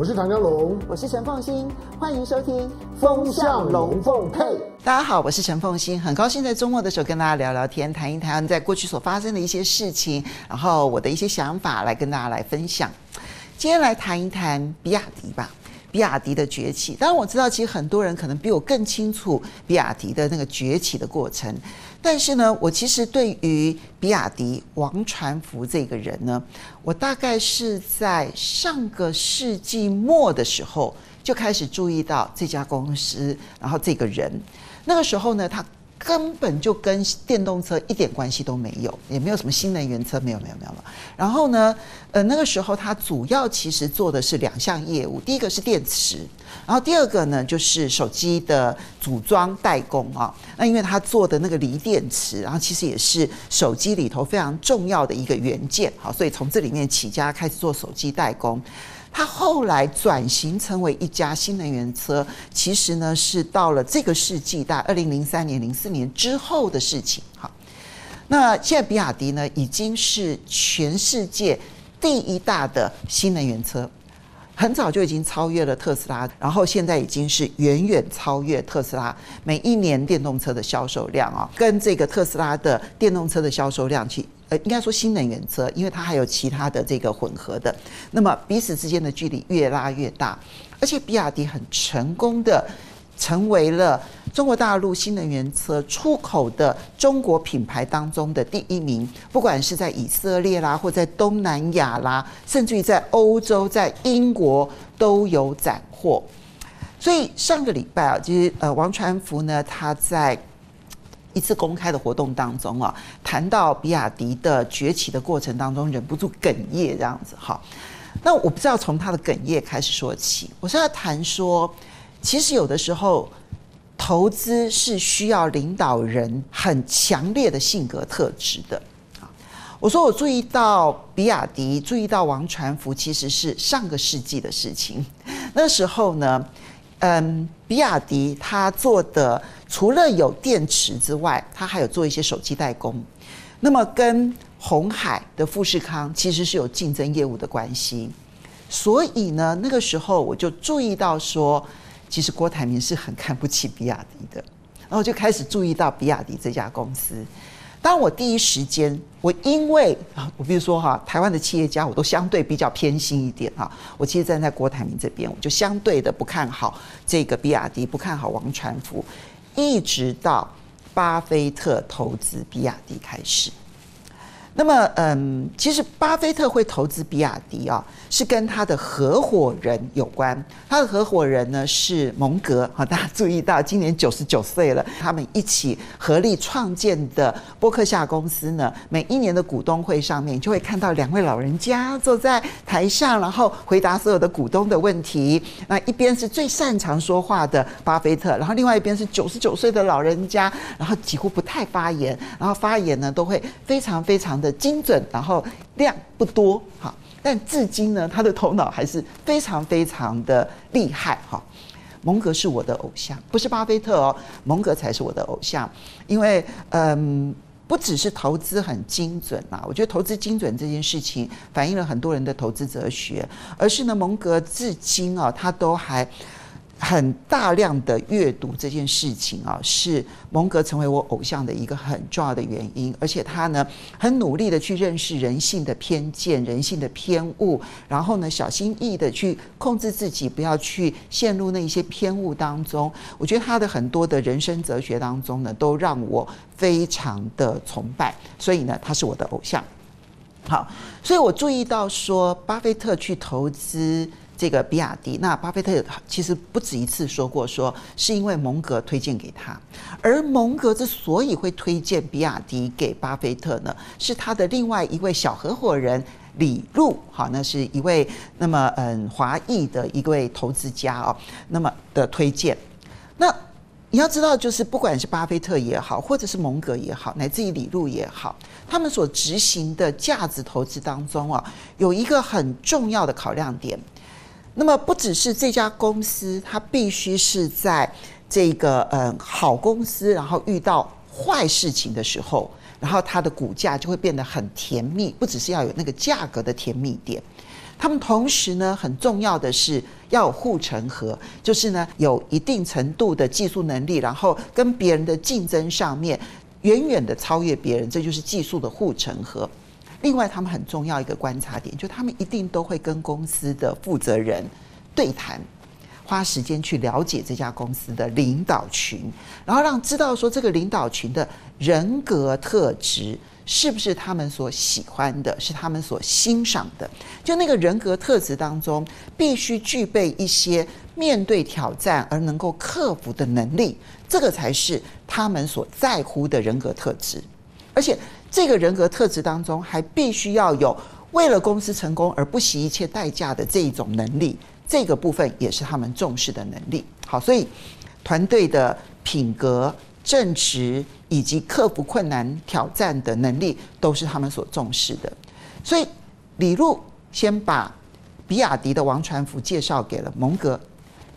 我是唐江龙，我是陈凤欣，欢迎收听《风向龙凤配》。大家好，我是陈凤欣，很高兴在周末的时候跟大家聊聊天，谈一谈在过去所发生的一些事情，然后我的一些想法来跟大家来分享。今天来谈一谈比亚迪吧。比亚迪的崛起，当然我知道，其实很多人可能比我更清楚比亚迪的那个崛起的过程。但是呢，我其实对于比亚迪王传福这个人呢，我大概是在上个世纪末的时候就开始注意到这家公司，然后这个人。那个时候呢，他。根本就跟电动车一点关系都没有，也没有什么新能源车，没有没有没有了。然后呢，呃，那个时候他主要其实做的是两项业务，第一个是电池，然后第二个呢就是手机的组装代工啊。那因为他做的那个锂电池，然后其实也是手机里头非常重要的一个元件，好，所以从这里面起家开始做手机代工。它后来转型成为一家新能源车，其实呢是到了这个世纪，大概二零零三年、零四年之后的事情。好，那现在比亚迪呢已经是全世界第一大的新能源车，很早就已经超越了特斯拉，然后现在已经是远远超越特斯拉每一年电动车的销售量啊，跟这个特斯拉的电动车的销售量去。呃，应该说新能源车，因为它还有其他的这个混合的，那么彼此之间的距离越拉越大，而且比亚迪很成功的成为了中国大陆新能源车出口的中国品牌当中的第一名，不管是在以色列啦，或在东南亚啦，甚至于在欧洲、在英国都有斩获。所以上个礼拜啊，其实呃，王传福呢，他在。一次公开的活动当中啊，谈到比亚迪的崛起的过程当中，忍不住哽咽这样子哈。那我不知道从他的哽咽开始说起，我是要谈说，其实有的时候投资是需要领导人很强烈的性格特质的。啊我说我注意到比亚迪，注意到王传福，其实是上个世纪的事情。那时候呢，嗯，比亚迪他做的除了有电池之外，他还有做一些手机代工。那么跟红海的富士康其实是有竞争业务的关系。所以呢，那个时候我就注意到说，其实郭台铭是很看不起比亚迪的，然后就开始注意到比亚迪这家公司。当我第一时间，我因为啊，我比如说哈，台湾的企业家我都相对比较偏心一点哈。我其实站在郭台铭这边，我就相对的不看好这个比亚迪，不看好王传福，一直到巴菲特投资比亚迪开始。那么，嗯，其实巴菲特会投资比亚迪啊，是跟他的合伙人有关。他的合伙人呢是蒙格，好，大家注意到，今年九十九岁了。他们一起合力创建的波克夏公司呢，每一年的股东会上面，就会看到两位老人家坐在台上，然后回答所有的股东的问题。那一边是最擅长说话的巴菲特，然后另外一边是九十九岁的老人家，然后几乎不太发言，然后发言呢都会非常非常的精准，然后量不多，哈，但至今呢，他的头脑还是非常非常的厉害，哈。蒙格是我的偶像，不是巴菲特哦，蒙格才是我的偶像，因为嗯，不只是投资很精准啊，我觉得投资精准这件事情反映了很多人的投资哲学，而是呢，蒙格至今啊，他都还。很大量的阅读这件事情啊，是蒙格成为我偶像的一个很重要的原因。而且他呢，很努力的去认识人性的偏见、人性的偏误，然后呢，小心翼翼的去控制自己，不要去陷入那一些偏误当中。我觉得他的很多的人生哲学当中呢，都让我非常的崇拜。所以呢，他是我的偶像。好，所以我注意到说，巴菲特去投资。这个比亚迪，那巴菲特其实不止一次说过，说是因为蒙格推荐给他，而蒙格之所以会推荐比亚迪给巴菲特呢，是他的另外一位小合伙人李路，好，那是一位那么嗯华裔的一位投资家哦，那么的推荐。那你要知道，就是不管是巴菲特也好，或者是蒙格也好，乃至于李路也好，他们所执行的价值投资当中啊，有一个很重要的考量点。那么不只是这家公司，它必须是在这个嗯好公司，然后遇到坏事情的时候，然后它的股价就会变得很甜蜜。不只是要有那个价格的甜蜜点，他们同时呢，很重要的是要有护城河，就是呢有一定程度的技术能力，然后跟别人的竞争上面远远的超越别人，这就是技术的护城河。另外，他们很重要一个观察点，就他们一定都会跟公司的负责人对谈。花时间去了解这家公司的领导群，然后让知道说这个领导群的人格特质是不是他们所喜欢的，是他们所欣赏的。就那个人格特质当中，必须具备一些面对挑战而能够克服的能力，这个才是他们所在乎的人格特质。而且，这个人格特质当中，还必须要有为了公司成功而不惜一切代价的这一种能力。这个部分也是他们重视的能力。好，所以团队的品格、正直以及克服困难挑战的能力，都是他们所重视的。所以李路先把比亚迪的王传福介绍给了蒙格，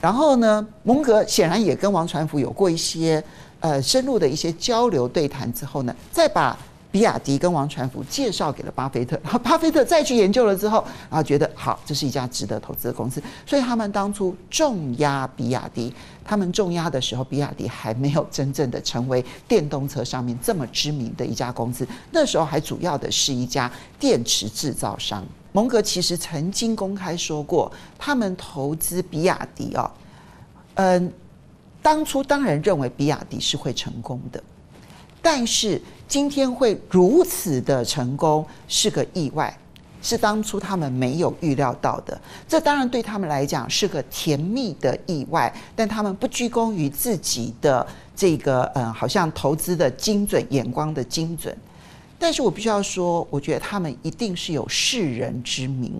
然后呢，蒙格显然也跟王传福有过一些呃深入的一些交流对谈之后呢，再把。比亚迪跟王传福介绍给了巴菲特，然后巴菲特再去研究了之后，然后觉得好，这是一家值得投资的公司，所以他们当初重压比亚迪。他们重压的时候，比亚迪还没有真正的成为电动车上面这么知名的一家公司，那时候还主要的是一家电池制造商。蒙格其实曾经公开说过，他们投资比亚迪哦，嗯，当初当然认为比亚迪是会成功的。但是今天会如此的成功是个意外，是当初他们没有预料到的。这当然对他们来讲是个甜蜜的意外，但他们不居功于自己的这个嗯，好像投资的精准眼光的精准。但是我必须要说，我觉得他们一定是有世人之名，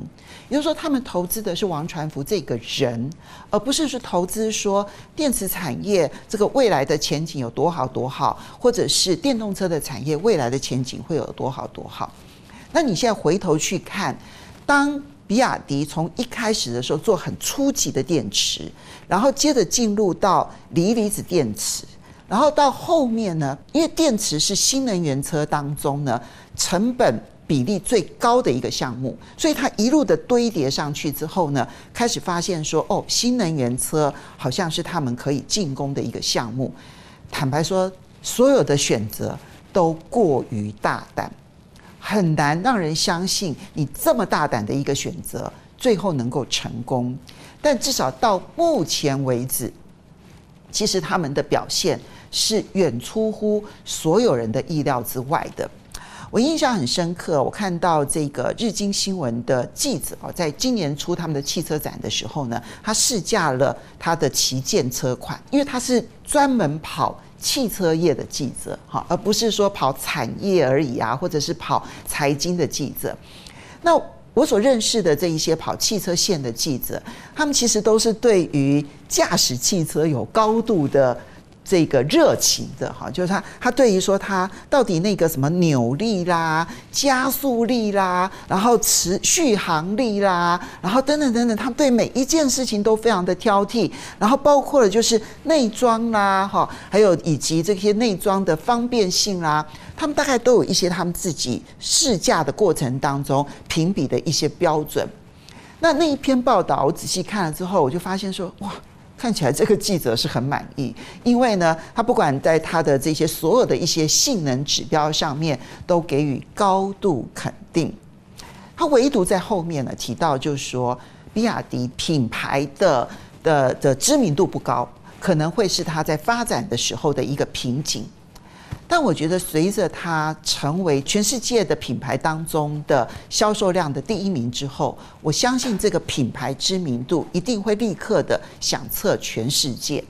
也就是说，他们投资的是王传福这个人，而不是说投资说电池产业这个未来的前景有多好多好，或者是电动车的产业未来的前景会有多好多好。那你现在回头去看，当比亚迪从一开始的时候做很初级的电池，然后接着进入到锂离子电池。然后到后面呢，因为电池是新能源车当中呢成本比例最高的一个项目，所以它一路的堆叠上去之后呢，开始发现说，哦，新能源车好像是他们可以进攻的一个项目。坦白说，所有的选择都过于大胆，很难让人相信你这么大胆的一个选择最后能够成功。但至少到目前为止，其实他们的表现。是远出乎所有人的意料之外的。我印象很深刻，我看到这个日经新闻的记者哦，在今年初他们的汽车展的时候呢，他试驾了他的旗舰车款，因为他是专门跑汽车业的记者哈，而不是说跑产业而已啊，或者是跑财经的记者。那我所认识的这一些跑汽车线的记者，他们其实都是对于驾驶汽车有高度的。这个热情的哈，就是他，他对于说他到底那个什么扭力啦、加速力啦，然后持续航力啦，然后等等等等，他对每一件事情都非常的挑剔，然后包括了就是内装啦，哈，还有以及这些内装的方便性啦，他们大概都有一些他们自己试驾的过程当中评比的一些标准。那那一篇报道我仔细看了之后，我就发现说，哇。看起来这个记者是很满意，因为呢，他不管在他的这些所有的一些性能指标上面都给予高度肯定。他唯独在后面呢提到，就是说比亚迪品牌的的的知名度不高，可能会是他在发展的时候的一个瓶颈。但我觉得，随着它成为全世界的品牌当中的销售量的第一名之后，我相信这个品牌知名度一定会立刻的响彻全世界。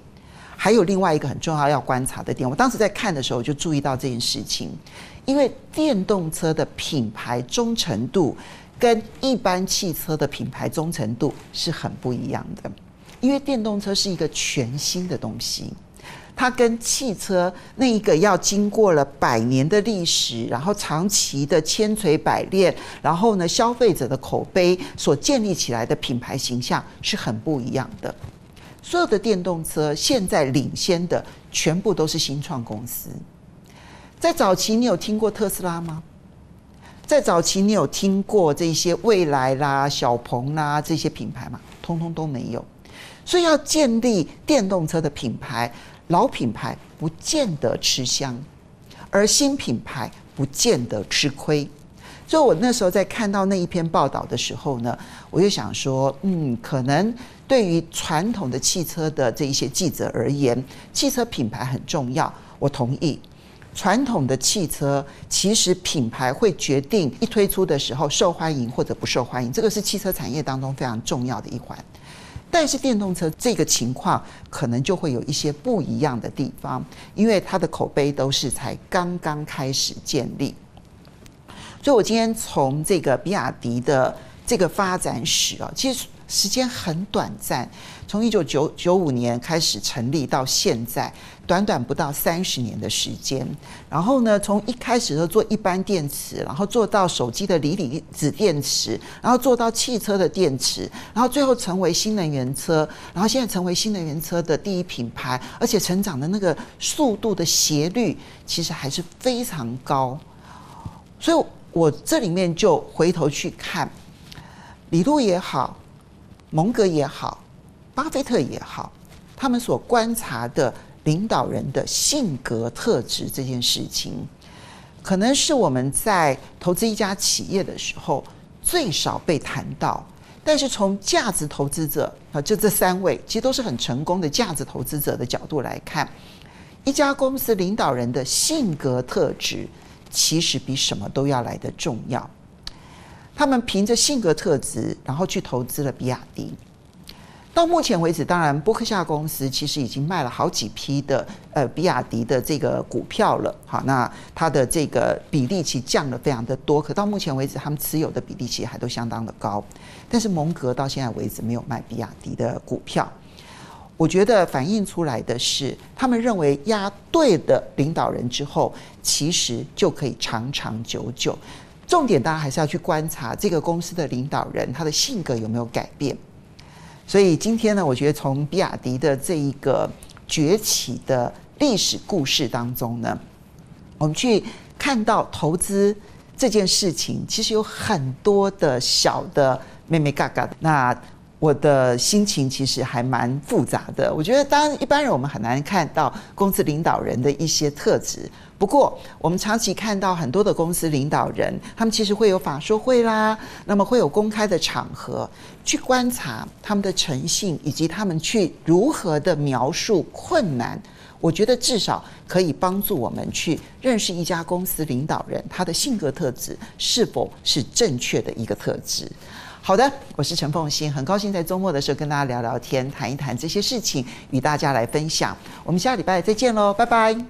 还有另外一个很重要要观察的点，我当时在看的时候就注意到这件事情，因为电动车的品牌忠诚度跟一般汽车的品牌忠诚度是很不一样的，因为电动车是一个全新的东西。它跟汽车那一个要经过了百年的历史，然后长期的千锤百炼，然后呢，消费者的口碑所建立起来的品牌形象是很不一样的。所有的电动车现在领先的全部都是新创公司。在早期，你有听过特斯拉吗？在早期，你有听过这些蔚来啦、小鹏啦这些品牌吗？通通都没有。所以要建立电动车的品牌，老品牌不见得吃香，而新品牌不见得吃亏。所以我那时候在看到那一篇报道的时候呢，我就想说，嗯，可能对于传统的汽车的这一些记者而言，汽车品牌很重要。我同意，传统的汽车其实品牌会决定一推出的时候受欢迎或者不受欢迎，这个是汽车产业当中非常重要的一环。但是电动车这个情况可能就会有一些不一样的地方，因为它的口碑都是才刚刚开始建立。所以我今天从这个比亚迪的这个发展史啊，其实时间很短暂，从一九九九五年开始成立到现在。短短不到三十年的时间，然后呢，从一开始的做一般电池，然后做到手机的锂离子电池，然后做到汽车的电池，然后最后成为新能源车，然后现在成为新能源车的第一品牌，而且成长的那个速度的斜率其实还是非常高。所以我这里面就回头去看，李路也好，蒙格也好，巴菲特也好，他们所观察的。领导人的性格特质这件事情，可能是我们在投资一家企业的时候最少被谈到。但是从价值投资者啊，就这三位其实都是很成功的价值投资者的角度来看，一家公司领导人的性格特质其实比什么都要来得重要。他们凭着性格特质，然后去投资了比亚迪。到目前为止，当然，波克夏公司其实已经卖了好几批的呃比亚迪的这个股票了。好，那它的这个比例其实降了非常的多。可到目前为止，他们持有的比例其实还都相当的高。但是蒙格到现在为止没有卖比亚迪的股票。我觉得反映出来的是，他们认为押对的领导人之后，其实就可以长长久久。重点大家还是要去观察这个公司的领导人他的性格有没有改变。所以今天呢，我觉得从比亚迪的这一个崛起的历史故事当中呢，我们去看到投资这件事情，其实有很多的小的妹妹嘎嘎。那我的心情其实还蛮复杂的。我觉得，当然一般人我们很难看到公司领导人的一些特质。不过，我们长期看到很多的公司领导人，他们其实会有法说会啦，那么会有公开的场合去观察他们的诚信，以及他们去如何的描述困难。我觉得至少可以帮助我们去认识一家公司领导人他的性格特质是否是正确的一个特质。好的，我是陈凤欣，很高兴在周末的时候跟大家聊聊天，谈一谈这些事情，与大家来分享。我们下礼拜再见喽，拜拜。